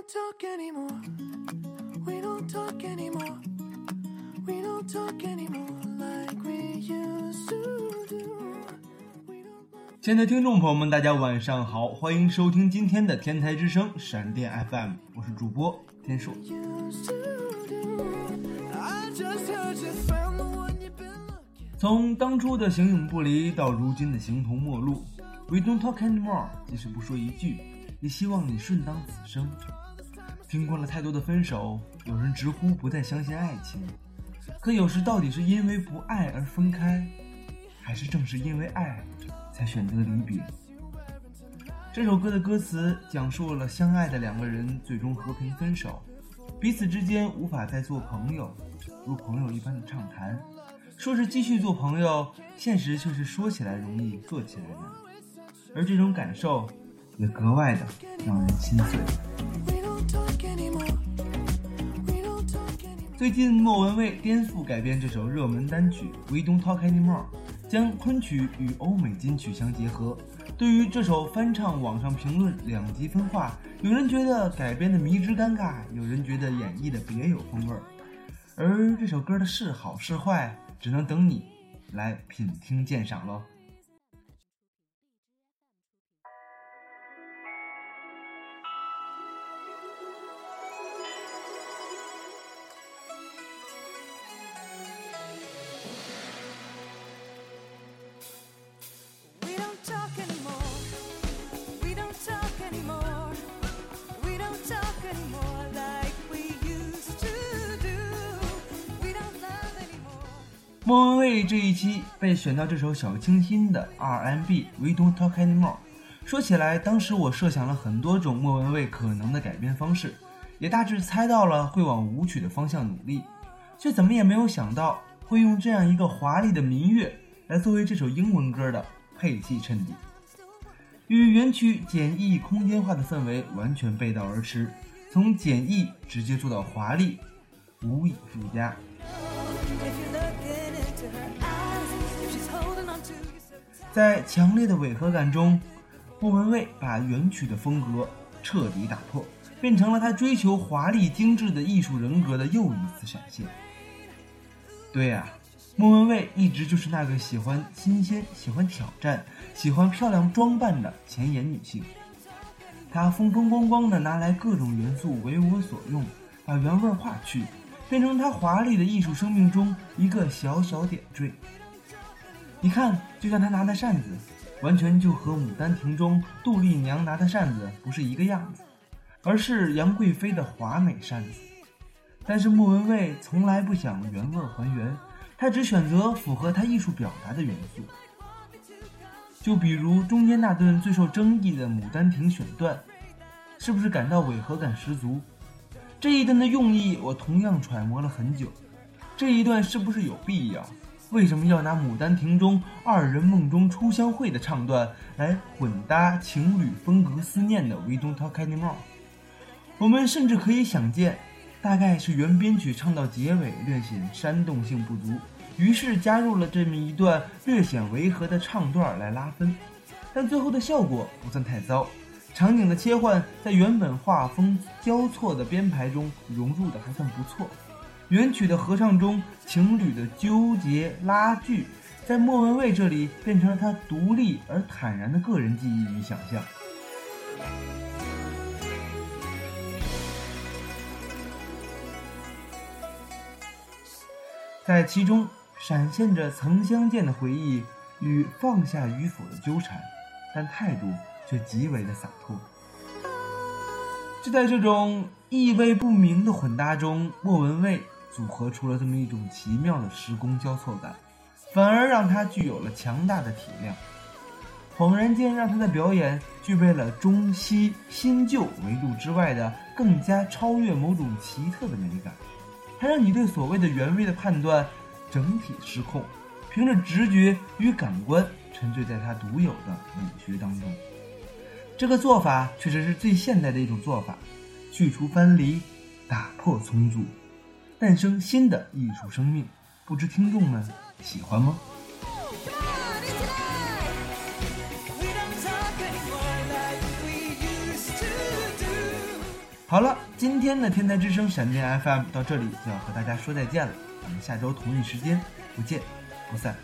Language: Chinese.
don't talk anymore. We don't talk anymore. We don't talk anymore like we used to do. We don't love 亲爱的听众朋友们，大家晚上好，欢迎收听今天的天台之声闪电 FM，我是主播天硕。从当初的形影不离到如今的形同陌路，We don't talk anymore。即使不说一句，也希望你顺当此生。听过了太多的分手，有人直呼不再相信爱情，可有时到底是因为不爱而分开，还是正是因为爱才选择离别？这首歌的歌词讲述了相爱的两个人最终和平分手，彼此之间无法再做朋友，如朋友一般的畅谈。说是继续做朋友，现实却是说起来容易，做起来难。而这种感受也格外的让人心碎。最近，莫文蔚颠覆改编这首热门单曲《We Don't Talk Anymore》，将昆曲与欧美金曲相结合。对于这首翻唱，网上评论两极分化，有人觉得改编的迷之尴尬，有人觉得演绎的别有风味儿。而这首歌的是好是坏，只能等你来品听鉴赏喽。莫文蔚这一期被选到这首小清新的 RMB《We Don't Talk Anymore》。说起来，当时我设想了很多种莫文蔚可能的改编方式，也大致猜到了会往舞曲的方向努力，却怎么也没有想到会用这样一个华丽的民乐来作为这首英文歌的配器衬底，与原曲简易空间化的氛围完全背道而驰，从简易直接做到华丽，无以复加。在强烈的违和感中，莫文蔚把原曲的风格彻底打破，变成了他追求华丽精致的艺术人格的又一次闪现。对呀、莫文蔚一直就是那个喜欢新鲜、喜欢挑战、喜欢漂亮装扮的前沿女性。她风风光光的拿来各种元素为我所用，把原味儿化去，变成她华丽的艺术生命中一个小小点缀。你看，就像她拿的扇子，完全就和《牡丹亭》中杜丽娘拿的扇子不是一个样子，而是杨贵妃的华美扇子。但是莫文蔚从来不想原味还原，她只选择符合她艺术表达的元素。就比如中间那段最受争议的《牡丹亭》选段，是不是感到违和感十足？这一段的用意我同样揣摩了很久。这一段是不是有必要？为什么要拿《牡丹亭》中二人梦中初相会的唱段来混搭情侣风格思念的《We Don't Talk Anymore》？我们甚至可以想见，大概是原编曲唱到结尾略显煽动性不足，于是加入了这么一段略显违和的唱段来拉分。但最后的效果不算太糟，场景的切换在原本画风交错的编排中融入的还算不错。原曲的合唱中，情侣的纠结拉锯，在莫文蔚这里变成了她独立而坦然的个人记忆与想象。在其中闪现着曾相见的回忆与放下与否的纠缠，但态度却极为的洒脱。就在这种意味不明的混搭中，莫文蔚组合出了这么一种奇妙的时空交错感，反而让她具有了强大的体量。恍然间，让她的表演具备了中西新旧维度之外的更加超越某种奇特的美感，它让你对所谓的原味的判断整体失控，凭着直觉与感官沉醉在他独有的美学当中。这个做法确实是最现代的一种做法，去除藩篱，打破重组，诞生新的艺术生命。不知听众们喜欢吗？好了，今天的天才之声闪电 FM 到这里就要和大家说再见了，我们下周同一时间不见不散。